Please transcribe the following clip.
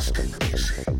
Boston.